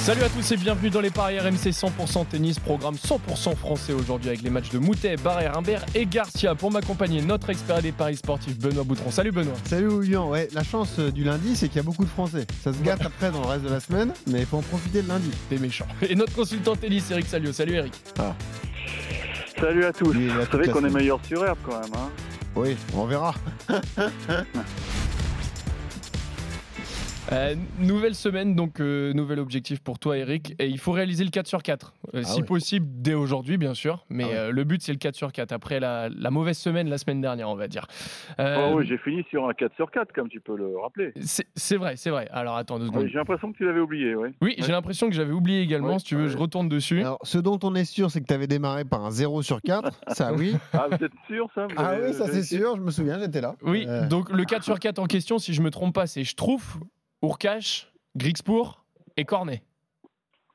Salut à tous et bienvenue dans les paris RMC 100% tennis, programme 100% français aujourd'hui avec les matchs de Moutet, Barrère, Rimbert et Garcia. Pour m'accompagner, notre expert des paris sportifs, Benoît Boutron. Salut Benoît. Salut Oulian, ouais, la chance euh, du lundi, c'est qu'il y a beaucoup de Français. Ça se gâte après dans le reste de la semaine, mais il faut en profiter le lundi. T'es méchant. Et notre consultant tennis, Eric Salio. Salut Eric. Salut à tous. Vous savez la qu'on est meilleur sur herbe quand même. Hein Oui, on verra. Euh, nouvelle semaine, donc euh, nouvel objectif pour toi Eric. Et il faut réaliser le 4 sur 4. Euh, Ah si ouais. possible dès aujourd'hui bien sûr. Mais Ah ouais. euh, le but c'est le 4 sur 4 après la, la mauvaise semaine la semaine dernière on va dire. Euh, Oh oui, j'ai fini sur un 4 sur 4, comme tu peux le rappeler. c'est vrai, c'est vrai. Alors attends deux Oui, secondes. j'ai l'impression que tu l'avais oublié, oui. Oui, j'ai l'impression que j'avais oublié également. Ouais, si tu veux, ouais. je retourne dessus. Alors, ce dont on est sûr, c'est que tu avais démarré par un 0 sur 4. Ça, oui. Ah, vous êtes sûr, ça? Vous Ah avez oui, ça c'est sûr, je me souviens, j'étais là. Oui, Euh, donc le 4 sur 4 en question, si je me trompe pas, c'est Schtroumpf, Urkash, Grixpour et Cornet.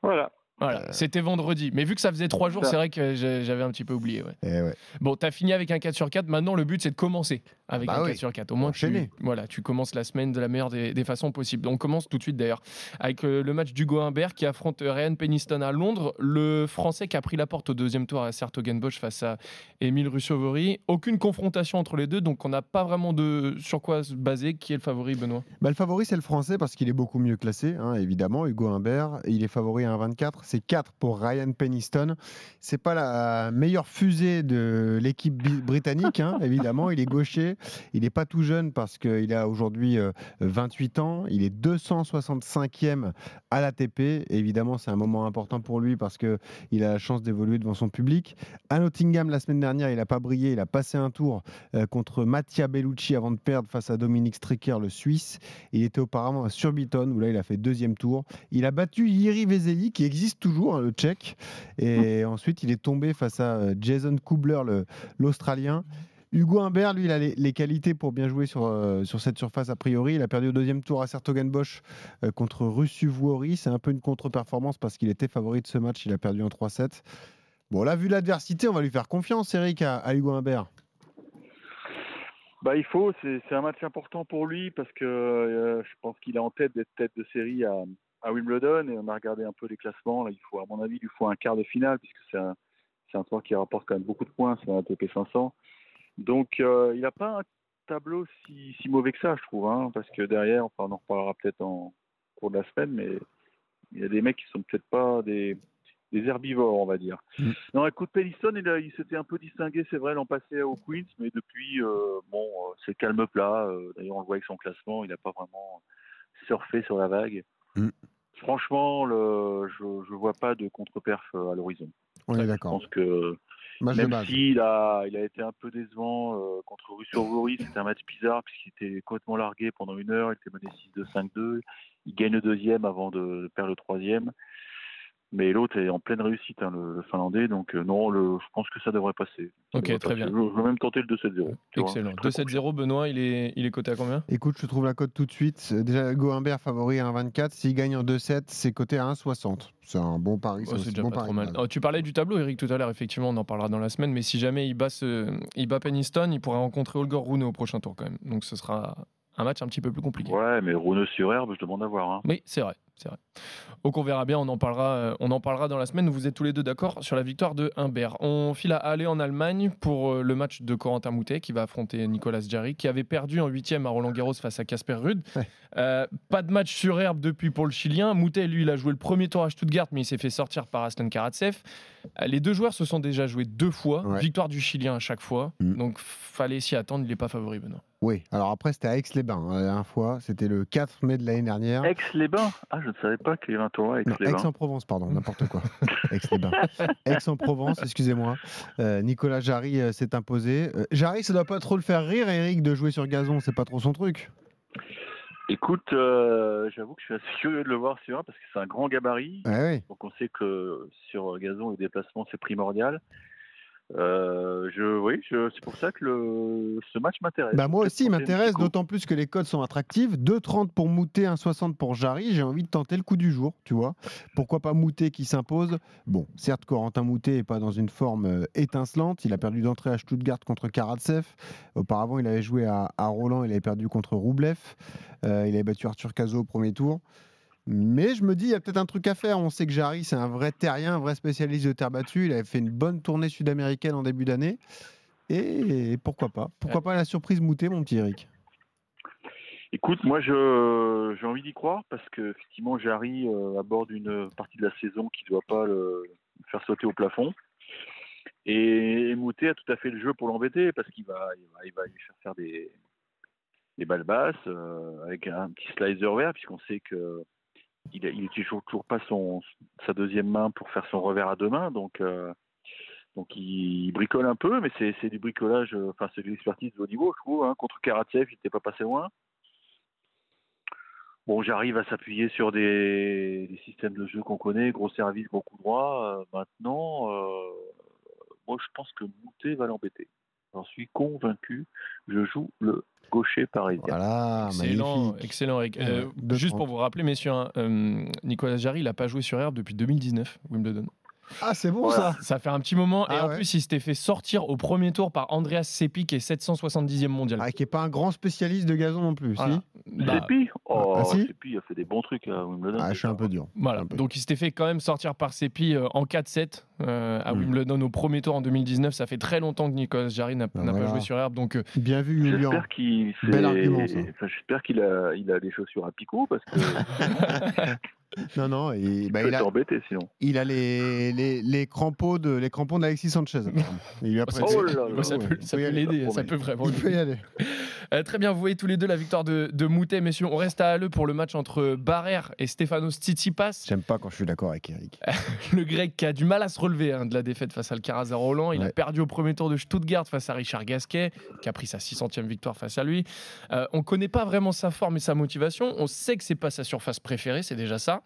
Voilà. Voilà, c'était vendredi. Mais vu que ça faisait trois jours, Ça. c'est vrai que j'avais un petit peu oublié. Ouais. eh ouais. Bon, t'as fini avec un 4 sur 4. Maintenant, le but, c'est de commencer avec Bah un oui. 4 sur 4. Au moins, tu, voilà, tu commences la semaine de la meilleure des, des façons possibles. On commence tout de suite d'ailleurs avec euh, le match d'Hugo Humbert qui affronte euh, Ryan Peniston à Londres. Le Français qui a pris la porte au deuxième tour à Sertogenbosch face à Émile Russovori. Aucune confrontation entre les deux, donc on n'a pas vraiment de sur quoi se baser. Qui est le favori, Benoît? Bah, le favori, c'est le français parce qu'il est beaucoup mieux classé, hein, évidemment. Hugo Humbert, il est favori à 1,24. C'est 4 pour Ryan Peniston. C'est pas la meilleure fusée de l'équipe britannique, hein, évidemment. Il est gaucher. Il n'est pas tout jeune parce qu'il a aujourd'hui euh, 28 ans. Il est 265e à l'ATP. Évidemment, c'est un moment important pour lui parce qu'il a la chance d'évoluer devant son public. À Nottingham, la semaine dernière, il n'a pas brillé. Il a passé un tour euh, contre Mattia Bellucci avant de perdre face à Dominique Stricker, le Suisse. Il était auparavant à Surbiton, où là, il a fait deuxième tour. Il a battu Yiri Veseli, qui existe toujours, hein, le Tchèque. Et ensuite, il est tombé face à euh, Jason Kubler, le- l'Australien. Hugo Humbert, lui, il a les, les qualités pour bien jouer sur, euh, sur cette surface a priori. Il a perdu au deuxième tour à Sertogenbosch euh, contre Russu Vuori. C'est un peu une contre-performance parce qu'il était favori de ce match. Il a perdu en 3-7. Bon, là, vu l'adversité, on va lui faire confiance, Eric, à, à Hugo Humbert. Bah, il faut, c'est c'est un match important pour lui parce que euh, je pense qu'il est en tête d'être tête de série à, à Wimbledon et on a regardé un peu les classements. Là, il faut, à mon avis, il faut un quart de finale puisque c'est un, c'est un tour qui rapporte quand même beaucoup de points, c'est un ATP 500. Donc, euh, il n'a pas un tableau si, si mauvais que ça, je trouve, hein, parce que derrière, enfin, on en reparlera peut-être en cours de la semaine, mais il y a des mecs qui sont peut-être pas des, des herbivores, on va dire. Mm. Non, écoute, Pelliston, il, il s'était un peu distingué, c'est vrai, l'an passé au Queens, mais depuis, euh, bon, euh, c'est calme plat. D'ailleurs, on le voit avec son classement, il n'a pas vraiment surfé sur la vague. Mm. Franchement, le, je ne vois pas de contre-perf euh, à l'horizon. On est Je d'accord. pense que Match même s'il a, il a été un peu décevant euh, contre Russo-Vori, c'était un match bizarre puisqu'il était complètement largué pendant une heure, il était mené 6-2, 5-2, il gagne le deuxième avant de perdre le troisième. Mais l'autre est en pleine réussite, hein, le, le Finlandais, donc euh, non, le, je pense que ça devrait passer. Ça Ok, devrait très passer. bien. Je, je veux même tenter le 2-7-0. tu vois. Excellent. Je suis très 2-7-0, Benoît, il est, il est coté à combien? Écoute, je trouve la cote tout de suite. Déjà, Hugo Humbert favori à 1,24. S'il gagne en 2-7, c'est coté à 1,60. C'est un bon pari. Oh, c'est déjà bon pas pari trop mal. Oh, tu parlais du tableau, Eric, tout à l'heure. Effectivement, on en parlera dans la semaine. Mais si jamais il bat, ce- il bat Peniston, il pourrait rencontrer Holger Rune au prochain tour quand même. Donc ce sera un match un petit peu plus compliqué. Ouais, mais Rune sur herbe, je demande à voir. Hein. Oui, c'est vrai, c'est vrai. Donc on verra bien, on en parlera, euh, on en parlera dans la semaine. Vous êtes tous les deux d'accord sur la victoire de Humbert. On file à aller en Allemagne pour euh, le match de Corentin Moutet qui va affronter Nicolas Jarry, qui avait perdu en huitième à Roland Garros face à Casper. Ouais. Euh, pas de match sur herbe depuis pour le Chilien. Moutet, lui, il a joué le premier tour à Stuttgart, mais il s'est fait sortir par Aslan Karatsev. Euh, Les deux joueurs se sont déjà joués deux fois, Ouais. victoire du Chilien à chaque fois. Mm. Donc fallait s'y attendre, il n'est pas favori, Benoît. Oui, alors après, c'était à Aix-les-Bains hein, la dernière fois. C'était le 4 mai de l'année dernière. Aix-les-Bains Ah, je ne savais pas qu'il y avait un tournoi à Aix-les-Bains. Aix-en-Provence, pardon, n'importe quoi. Aix-les-Bains. Aix-en-Provence, excusez-moi. Euh, Nicolas Jarry euh, s'est imposé. Euh, Jarry, ça doit pas trop le faire rire, Eric, de jouer sur gazon, c'est pas trop son truc. Écoute, euh, j'avoue que je suis assez curieux de le voir sur un parce que c'est un grand gabarit. Ouais. Donc on sait que sur gazon, le déplacement, c'est primordial. Euh, je, oui, je, c'est pour ça que le, ce match m'intéresse. Bah moi aussi, il m'intéresse, d'autant plus que les codes sont attractifs. 2,30 pour Moutet, 1,60 pour Jarry. J'ai envie de tenter le coup du jour, tu vois. Pourquoi pas Moutet qui s'impose? Bon, certes, Corentin Moutet n'est pas dans une forme euh, étincelante. Il a perdu d'entrée à Stuttgart contre Karatsev. Auparavant, il avait joué à, à Roland, il avait perdu contre Roublev. Euh, il avait battu Arthur Cazot au premier tour. Mais je me dis, il y a peut-être un truc à faire. On sait que Jarry, c'est un vrai terrien, un vrai spécialiste de terre battue. Il avait fait une bonne tournée sud-américaine en début d'année. Et pourquoi pas Pourquoi pas la surprise Moutet, mon petit Eric? Écoute, moi, j'ai envie d'y croire parce que effectivement, Jarry euh, aborde une partie de la saison qui ne doit pas le faire sauter au plafond. Et, Moutet a tout à fait le jeu pour l'embêter parce qu'il va, il va, il va lui faire faire des, des balles basses euh, avec un petit slicer vert puisqu'on sait que il, a- il utilise toujours, pas son, sa deuxième main pour faire son revers à deux mains. Donc, euh, donc il, bricole un peu, mais c'est, c'est du bricolage, euh, enfin c'est de l'expertise de haut niveau, je trouve. hein. Contre Karatsev, il n'était pas passé loin. Bon, j'arrive à s'appuyer sur des, des systèmes de jeu qu'on connaît, gros service, gros coup droit. Euh, maintenant, euh, moi je pense que Moutet va l'embêter. J'en suis convaincu. Je joue le gaucher parisien. Voilà, excellent, magnifique. excellent, Eric. Euh, Euh, juste pour vous rappeler, messieurs, hein, euh, Nicolas Jarry, il n'a pas joué sur herbe depuis 2019, Wimbledon. Ah, c'est bon Voilà. ça Ça fait un petit moment, et Ah en ouais. plus, il s'était fait sortir au premier tour par Andreas Seppi, qui est 770e mondial. ah, Qui n'est pas un grand spécialiste de gazon non plus, Voilà. si Bah, Seppi Oh, Ah, si Seppi, il a fait des bons trucs à Wimbledon. Ah, je suis un peu dur. Voilà, Un peu. donc il s'était fait quand même sortir par Seppi euh, en 4-7 euh, à Mm. Wimbledon au premier tour en 2019. Ça fait très longtemps que Nicolas Jarry n'a Ben pas joué sur herbe, donc euh, Bien vu, Julien. J'espère qu'il enfin, j'espère qu'il a, il a des chaussures à picot parce que Non, non, et, bah, il il, peut a, t'embêter sinon. il a les, les, les crampons de les crampons d'Alexis Sanchez. Il lui a prêté. Oh là là, ça peut, ça l'aider, ça peut vraiment Il peut y aller. Euh, très bien, vous voyez tous les deux la victoire de, de Moutet, messieurs. On reste à Halle pour le match entre Barrère et Stefanos Tsitsipas. J'aime pas quand je suis d'accord avec Eric. Le grec qui a du mal à se relever hein, de la défaite face à Alcaraz à Roland. Il a perdu au premier tour de Stuttgart face à Richard Gasquet, qui a pris sa 600e victoire face à lui. Euh, on connaît pas vraiment sa forme et sa motivation. On sait que c'est pas sa surface préférée, c'est déjà ça.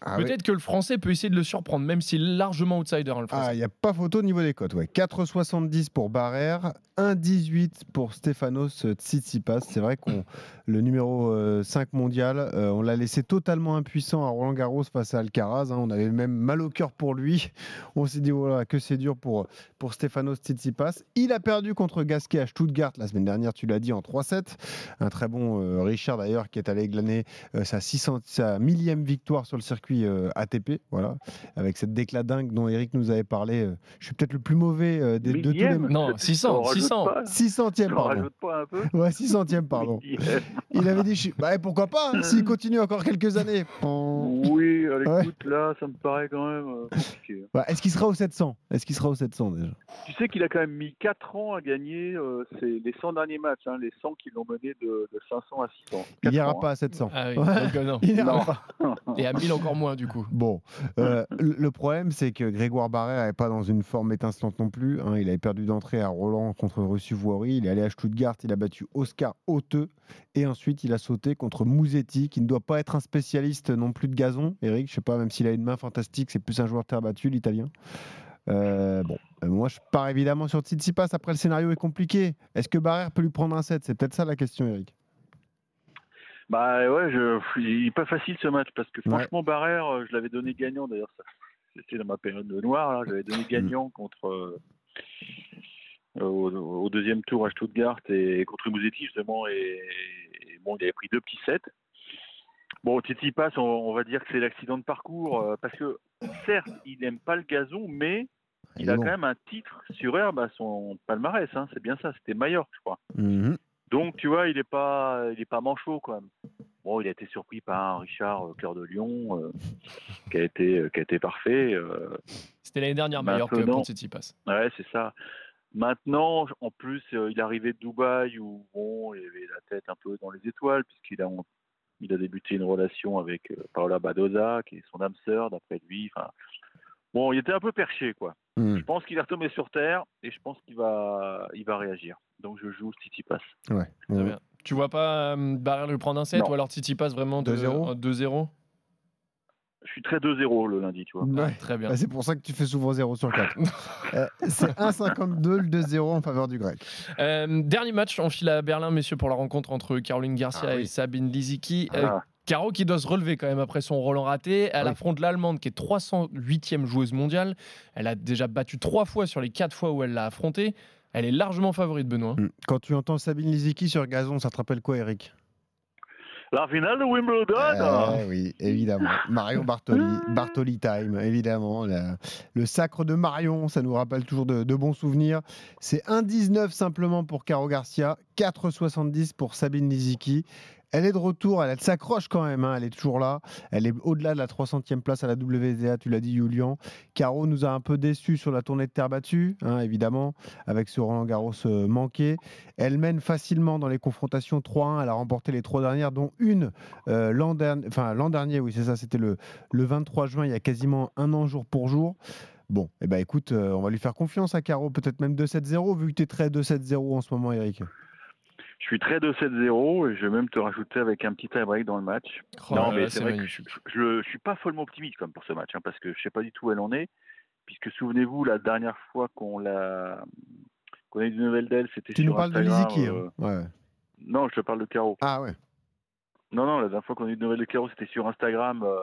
Ah, oui. Peut-être que le français peut essayer de le surprendre, même s'il est largement outsider, hein, le Ah, il n'y a pas photo au niveau des cotes. Ouais. 4,70 pour Barrère, 1,18 pour Stefanos Tsitsipas. C'est vrai qu'on le numéro euh, 5 mondial, euh, on l'a laissé totalement impuissant à Roland Garros face à Alcaraz. hein. On avait même mal au cœur pour lui. On s'est dit voilà que c'est dur pour, pour Stefanos Tsitsipas. Il a perdu contre Gasquet à Stuttgart la semaine dernière, tu l'as dit, en 3-7. Un très bon euh, Richard d'ailleurs qui est allé glaner euh, sa, 600, sa millième victoire sur le circuit euh, ATP. Voilà avec cette déclat dingue dont Eric nous avait parlé. euh, Je suis peut-être le plus mauvais euh, des, de tous les. Non, On 600, rajoute 600. pas, 600e, on pardon. rajoute pas un peu Ouais, 600e, pardon. Il avait dit, bah, pourquoi pas, hein, s'il continue encore quelques années. Bon. À Ouais. là, ça me paraît quand même euh, compliqué. Bah, Est-ce qu'il sera au 700 Est-ce qu'il sera au 700 déjà? Tu sais qu'il a quand même mis 4 ans à gagner euh, c'est les 100 derniers matchs, hein, les 100 qui l'ont mené de, de 500 à 600. Il n'ira pas à 700. Ah oui, Ouais. donc, euh, non. Il n'ira pas. hein. Et à 1000 encore moins, du coup. Bon, euh, le problème, c'est que Grégoire Barrère n'est pas dans une forme étincelante non plus. hein. Il avait perdu d'entrée à Roland contre Russu Voiri. Il est allé à Stuttgart, il a battu Oscar Hauteux. Et ensuite, il a sauté contre Mouzetti, qui ne doit pas être un spécialiste non plus de gazon. Eric, je sais pas, même s'il a une main fantastique, c'est plus un joueur terre battue, l'italien. Euh, bon, euh, moi, je pars évidemment sur Tsitsipas. Après, le scénario est compliqué. Est-ce que Barrère peut lui prendre un set? C'est peut-être ça la question, Eric. Bah ouais, je, il est pas facile ce match parce que Ouais. franchement, Barrère, euh, je l'avais donné gagnant d'ailleurs. C'était dans ma période de noir, je l'avais Mm. donné gagnant contre. Au, au deuxième tour à Stuttgart et contre Mouzetti justement et, et bon il avait pris deux petits sets bon Titi passe on, on va dire que c'est l'accident de parcours euh, parce que certes il n'aime pas le gazon mais il a bon. quand même un titre sur herbe à son palmarès hein, c'est bien ça c'était Mallorca je crois Mhm. donc tu vois il est pas il est pas manchot quand même bon il a été surpris par un Richard euh, Cœur de Lion euh, qui a été euh, qui a été parfait euh, C'était l'année dernière, que Maintenant- pour Tsitsipas. Ouais, c'est ça. Maintenant, en plus, euh, il est arrivé de Dubaï où bon, il avait la tête un peu dans les étoiles puisqu'il a il a débuté une relation avec euh, Paola Badoza, qui est son âme sœur d'après lui. Enfin, bon, il était un peu perché quoi. Mhm. Je pense qu'il est retombé sur terre et je pense qu'il va il va réagir. Donc je joue. Ouais. Très Ouais. bien. Tu vois pas euh, Barrère lui prendre un set Non. ou alors Tsitsipas vraiment de- 2-0? Euh, 2-0 Je suis très 2-0 le lundi, tu vois. Ouais. Très bien. Bah, c'est pour ça que tu fais souvent 0 sur 4. Euh, c'est 1,52 le 2-0 en faveur du grec. Euh, dernier match, on file à Berlin, messieurs, pour la rencontre entre Caroline Garcia Ah et. Sabine Lisicki. Euh, Ah, Caro qui doit se relever quand même après son Roland raté. Elle Oui. affronte l'Allemande qui est 308e joueuse mondiale. Elle a déjà battu trois fois sur les quatre fois où elle l'a affrontée. Elle est largement favorite, Benoît. Mm. Quand tu entends Sabine Lisicki sur gazon, ça te rappelle quoi, Eric? La finale de Wimbledon Eh oui, évidemment. Marion Bartoli, Bartoli Time, évidemment. La- le sacre de Marion, ça nous rappelle toujours de, de bons souvenirs. C'est 1,19 simplement pour Caro Garcia, 4,70 pour Sabine Lisicki. Elle est de retour, elle, s'accroche quand même, hein, elle est toujours là. Elle est au-delà de la 300e place à la WTA, tu l'as dit, Julian. Caro nous a un peu déçus sur la tournée de terre battue, hein, évidemment, avec ce Roland Garros euh, manqué. Elle mène facilement dans les confrontations 3-1. Elle a remporté les trois dernières, dont une euh, l'an dernier, oui, c'est ça, c'était le, le 23 juin, il y a quasiment un an jour pour jour. Bon, eh ben écoute, euh, on va lui faire confiance à Caro, peut-être même 2-7-0, vu que tu es très 2-7-0 en ce moment, Eric. Je suis très 2-7-0 et je vais même te rajouter avec un petit tie-break dans le match. Oh non, mais c'est vrai que magnifique. je, je, je suis pas follement optimiste comme pour ce match, hein, parce que je sais pas du tout où elle en est. Puisque souvenez-vous, la dernière fois qu'on l'a qu'on a eu des nouvelles d'elle, c'était Tu sur nous parles de Instagram. Lisicki. euh, hein. Ouais. Non, je te parle de Caro. Ah ouais. Non, non, la dernière fois qu'on a eu des nouvelles de Caro, c'était sur Instagram. euh,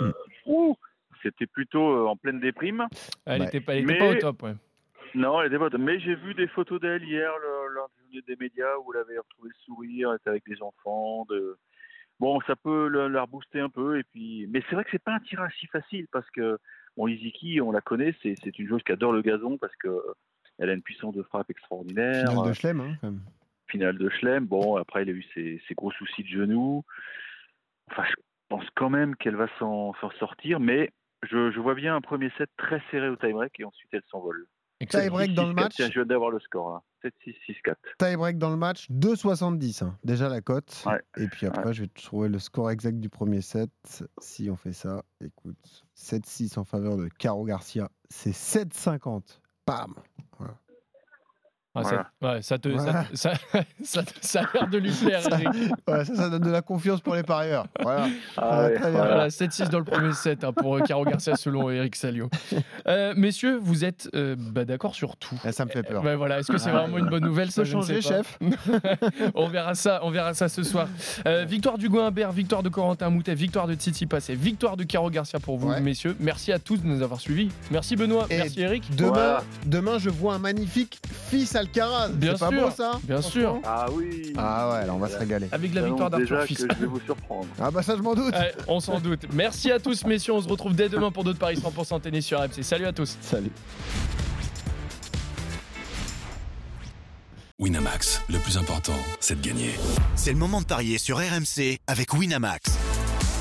Hmm. ouh, c'était plutôt euh, en pleine déprime. Elle Ouais. était pas, elle était Mais- pas au top, ouais. Non, elle était pas. Mais j'ai vu des photos d'elle hier le- lors des médias où elle avait retrouvé le sourire, elle était avec des enfants. De... Bon, ça peut la rebooster un peu. Et puis... Mais c'est vrai que c'est pas un tirage si facile parce que bon, Iziki, on la connaît, c'est c'est une joueuse qui adore le gazon parce que elle a une puissance de frappe extraordinaire. Finale de Schlem, hein, quand même. finale de Schlem. Bon, après, il a eu ses, ses gros soucis de genoux. Enfin, je pense quand même qu'elle va s'en s'en sortir, mais je, je vois bien un premier set très serré au tie-break et ensuite elle s'envole. Tie-break dans le 6-4. match. Tiens, je viens d'avoir le score là. 7-6-6-4. Tie-break dans le match, 2,70. hein. Déjà la cote. Ouais. Et puis après, je vais trouver le score exact du premier set. Si on fait ça, écoute, 7-6 en faveur de Caro Garcia. C'est 7,50. Bam Ah, ça, ouais, ça, te, Voilà. ça, ça, ça, ça a l'air de lui plaire. Ouais, ça, ça donne de la confiance pour les parieurs. Voilà. Ah Ouais, ouais, très bien. voilà. Voilà, 7-6 dans le premier set hein, pour euh, Caro Garcia selon Eric Salio. Euh, messieurs, vous êtes euh, bah, d'accord sur tout. Eh, ça me fait peur. Ouais, voilà. Est-ce que c'est vraiment une bonne nouvelle Ça changer, chef. on verra ça, on verra ça ce soir. Euh, victoire du Humbert, victoire de Corentin Moutet, victoire de Tsitsipas et victoire de Caro Garcia pour vous, Ouais. messieurs. Merci à tous de nous avoir suivis. Merci Benoît, Et merci Eric. Demain, demain, je vois un magnifique fils Alcaraz. Bien pas sûr, beau ça bien sûr. Ah oui Ah ouais, là, on va se régaler. Avec la victoire d'Arthur Fils. que je vais vous surprendre. Ah bah ça, je m'en doute. Ouais, on s'en doute. Merci à tous, messieurs. On se retrouve dès demain pour d'autres paris 100% tennis sur RMC. Salut à tous. Salut. Winamax, le plus important, c'est de gagner. C'est le moment de parier sur RMC avec Winamax.